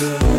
good.